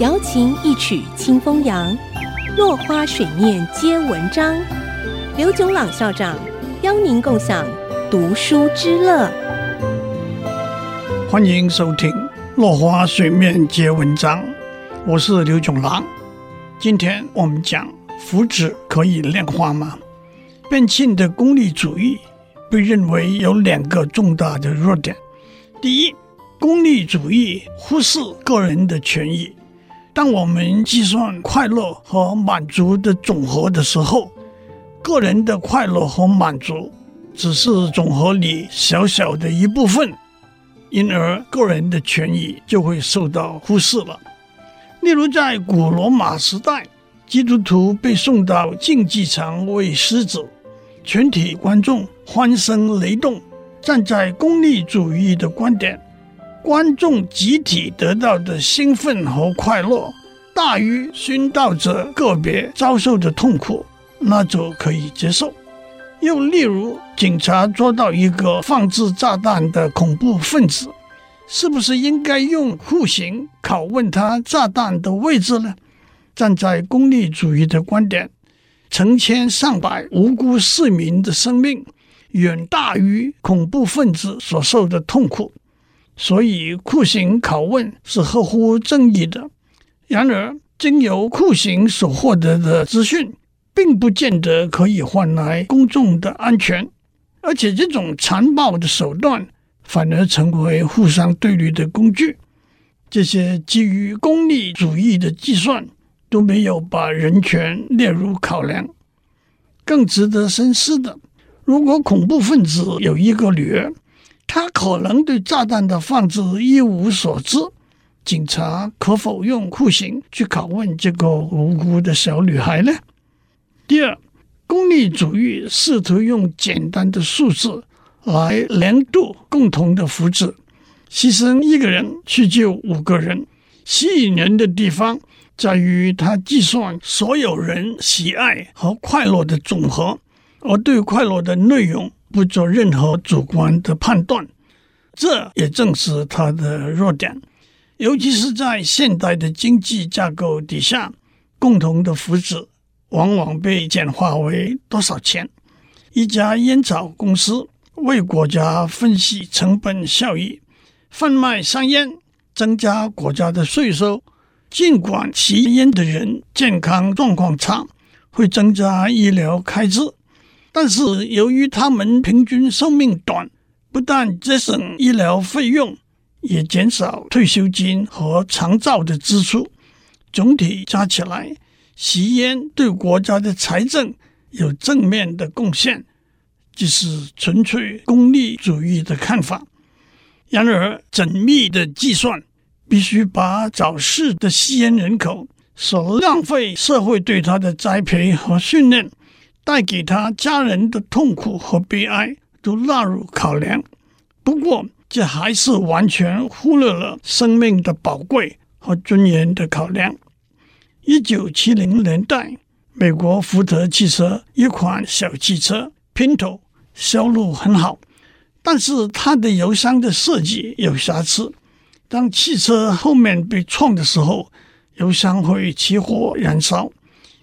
瑶琴一曲清风扬，落花水面皆文章。刘炯朗校长邀您共享读书之乐。欢迎收听《落花水面皆文章》，我是刘炯朗。今天我们讲福祉可以炼化吗？变庆的功利主义被认为有两个重大的弱点。第一，功利主义忽视个人的权益。当我们计算快乐和满足的总和的时候，个人的快乐和满足只是总和里小小的一部分，因而个人的权益就会受到忽视了。例如，在古罗马时代，基督徒被送到竞技场喂狮子，全体观众欢声雷动。站在功利主义的观点。观众集体得到的兴奋和快乐大于殉道者个别遭受的痛苦，那就可以接受。又例如，警察抓到一个放置炸弹的恐怖分子，是不是应该用酷刑拷问他炸弹的位置呢？站在功利主义的观点，成千上百无辜市民的生命远大于恐怖分子所受的痛苦。所以酷刑拷问是合乎正义的。然而，经由酷刑所获得的资讯，并不见得可以换来公众的安全，而且这种残暴的手段反而成为互相对立的工具。这些基于功利主义的计算都没有把人权列入考量。更值得深思的，如果恐怖分子有一个女儿。他可能对炸弹的放置一无所知，警察可否用酷刑去拷问这个无辜的小女孩呢？第二，功利主义试图用简单的数字来量度共同的福祉，牺牲一个人去救五个人。吸引人的地方在于他计算所有人喜爱和快乐的总和，而对快乐的内容。不做任何主观的判断，这也正是他的弱点。尤其是在现代的经济架构底下，共同的福祉往往被简化为多少钱。一家烟草公司为国家分析成本效益，贩卖香烟，增加国家的税收。尽管吸烟的人健康状况差，会增加医疗开支。但是，由于他们平均寿命短，不但节省医疗费用，也减少退休金和长照的支出。总体加起来，吸烟对国家的财政有正面的贡献，这是纯粹功利主义的看法。然而，缜密的计算必须把早逝的吸烟人口所浪费社会对他的栽培和训练。带给他家人的痛苦和悲哀都纳入考量，不过这还是完全忽略了生命的宝贵和尊严的考量。一九七零年代，美国福特汽车一款小汽车 Pinto 销路很好，但是它的油箱的设计有瑕疵。当汽车后面被撞的时候，油箱会起火燃烧。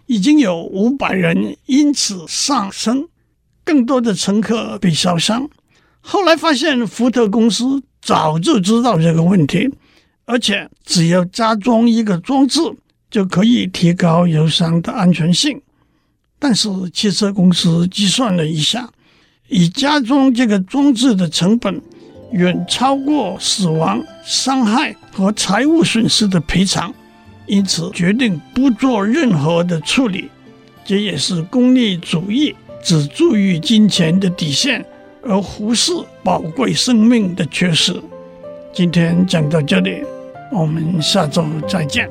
已经有五百人因此丧生，更多的乘客被烧伤。后来发现福特公司早就知道这个问题，而且只要加装一个装置就可以提高油箱的安全性。但是汽车公司计算了一下，以加装这个装置的成本远超过死亡、伤害和财务损失的赔偿。因此，决定不做任何的处理，这也是功利主义只注意金钱的底线，而忽视宝贵生命的缺失。今天讲到这里，我们下周再见。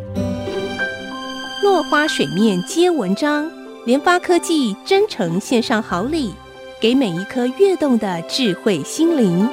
落花水面皆文章，联发科技真诚献上好礼，给每一颗跃动的智慧心灵。